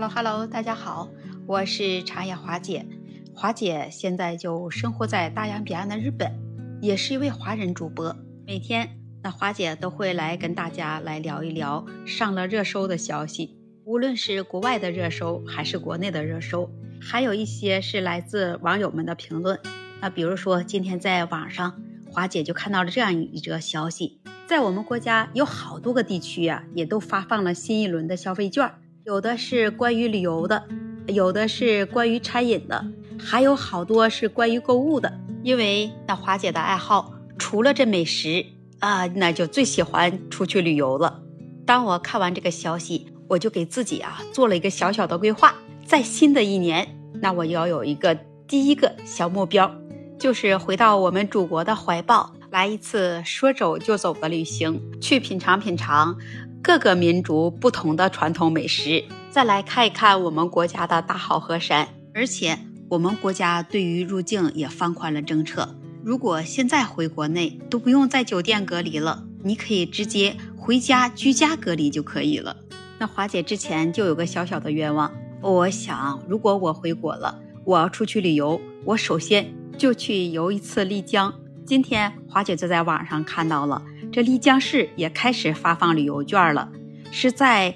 Hello Hello，大家好，我是茶叶华姐。华姐现在就生活在大洋彼岸的日本，也是一位华人主播。每天，那华姐都会来跟大家来聊一聊上了热搜的消息，无论是国外的热搜还是国内的热搜，还有一些是来自网友们的评论。那比如说今天在网上，华姐就看到了这样一则消息，在我们国家有好多个地区呀，也都发放了新一轮的消费券。有的是关于旅游的，有的是关于餐饮的，还有好多是关于购物的。因为那华姐的爱好，除了这美食啊，那就最喜欢出去旅游了。当我看完这个消息，我就给自己啊做了一个小小的规划，在新的一年，那我要有一个第一个小目标，就是回到我们祖国的怀抱，来一次说走就走的旅行，去品尝品尝。各个民族不同的传统美食，再来看一看我们国家的大好河山。而且我们国家对于入境也放宽了政策，如果现在回国内都不用在酒店隔离了，你可以直接回家居家隔离就可以了。那华姐之前就有个小小的愿望，我想如果我回国了，我要出去旅游，我首先就去游一次丽江。今天华姐就在网上看到了。这丽江市也开始发放旅游券了，是在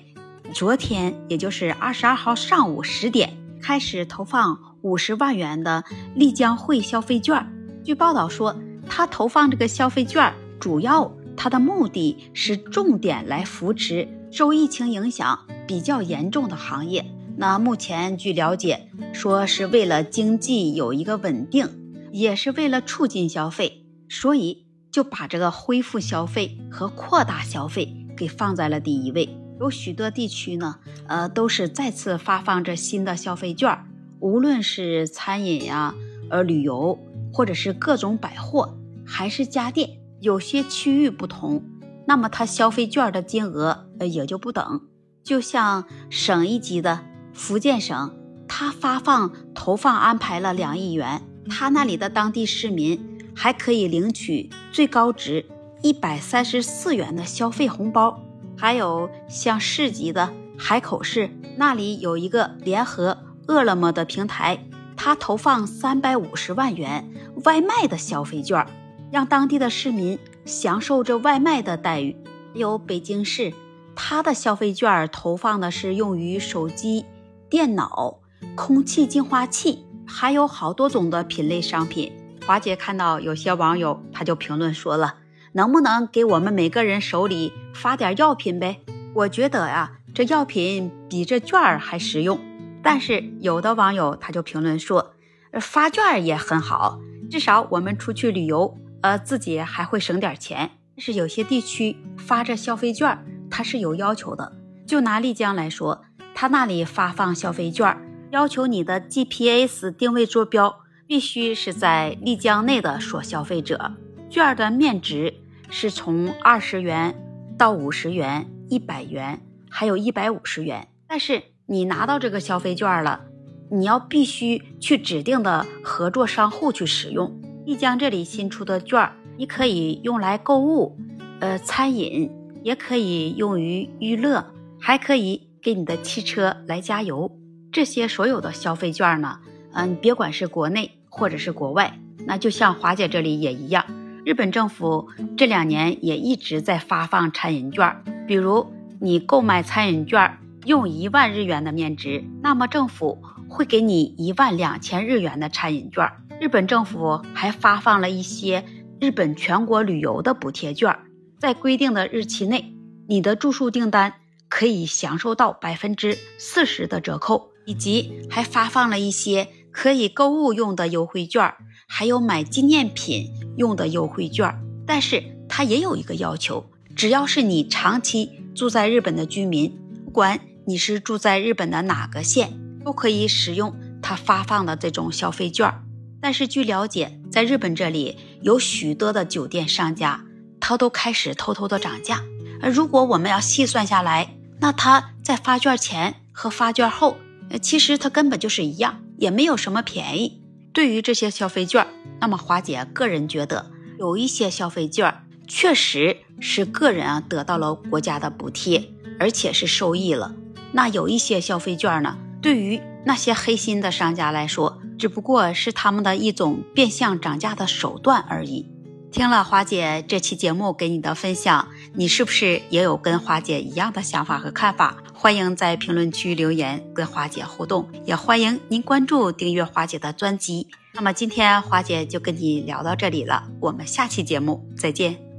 昨天，也就是二十二号上午十点开始投放五十万元的丽江汇消费券。据报道说，他投放这个消费券，主要它的目的是重点来扶持受疫情影响比较严重的行业。那目前据了解，说是为了经济有一个稳定，也是为了促进消费，所以。就把这个恢复消费和扩大消费给放在了第一位。有许多地区呢，呃，都是再次发放着新的消费券，无论是餐饮呀、呃旅游，或者是各种百货，还是家电，有些区域不同，那么它消费券的金额呃也就不等。就像省一级的福建省，它发放投放安排了两亿元，它那里的当地市民。还可以领取最高值一百三十四元的消费红包，还有像市级的海口市那里有一个联合饿了么的平台，它投放三百五十万元外卖的消费券，让当地的市民享受着外卖的待遇。有北京市，它的消费券投放的是用于手机、电脑、空气净化器，还有好多种的品类商品。华姐看到有些网友，他就评论说了：“能不能给我们每个人手里发点药品呗？”我觉得呀，这药品比这券儿还实用。但是有的网友他就评论说：“发券也很好，至少我们出去旅游，呃，自己还会省点钱。”是有些地区发这消费券，它是有要求的。就拿丽江来说，他那里发放消费券，要求你的 GPS 定位坐标。必须是在丽江内的所消费者，券的面值是从二十元到五十元、一百元，还有一百五十元。但是你拿到这个消费券了，你要必须去指定的合作商户去使用。丽江这里新出的券，你可以用来购物，呃，餐饮也可以用于娱乐，还可以给你的汽车来加油。这些所有的消费券呢，嗯，别管是国内。或者是国外，那就像华姐这里也一样，日本政府这两年也一直在发放餐饮券。比如你购买餐饮券用一万日元的面值，那么政府会给你一万两千日元的餐饮券。日本政府还发放了一些日本全国旅游的补贴券，在规定的日期内，你的住宿订单可以享受到百分之四十的折扣，以及还发放了一些。可以购物用的优惠券，还有买纪念品用的优惠券，但是它也有一个要求，只要是你长期住在日本的居民，不管你是住在日本的哪个县，都可以使用它发放的这种消费券。但是据了解，在日本这里有许多的酒店商家，他都开始偷偷的涨价。而如果我们要细算下来，那他在发券前和发券后，呃，其实它根本就是一样。也没有什么便宜。对于这些消费券，那么华姐个人觉得，有一些消费券确实是个人啊得到了国家的补贴，而且是受益了。那有一些消费券呢，对于那些黑心的商家来说，只不过是他们的一种变相涨价的手段而已。听了华姐这期节目给你的分享，你是不是也有跟华姐一样的想法和看法？欢迎在评论区留言跟华姐互动，也欢迎您关注订阅华姐的专辑。那么今天华姐就跟你聊到这里了，我们下期节目再见。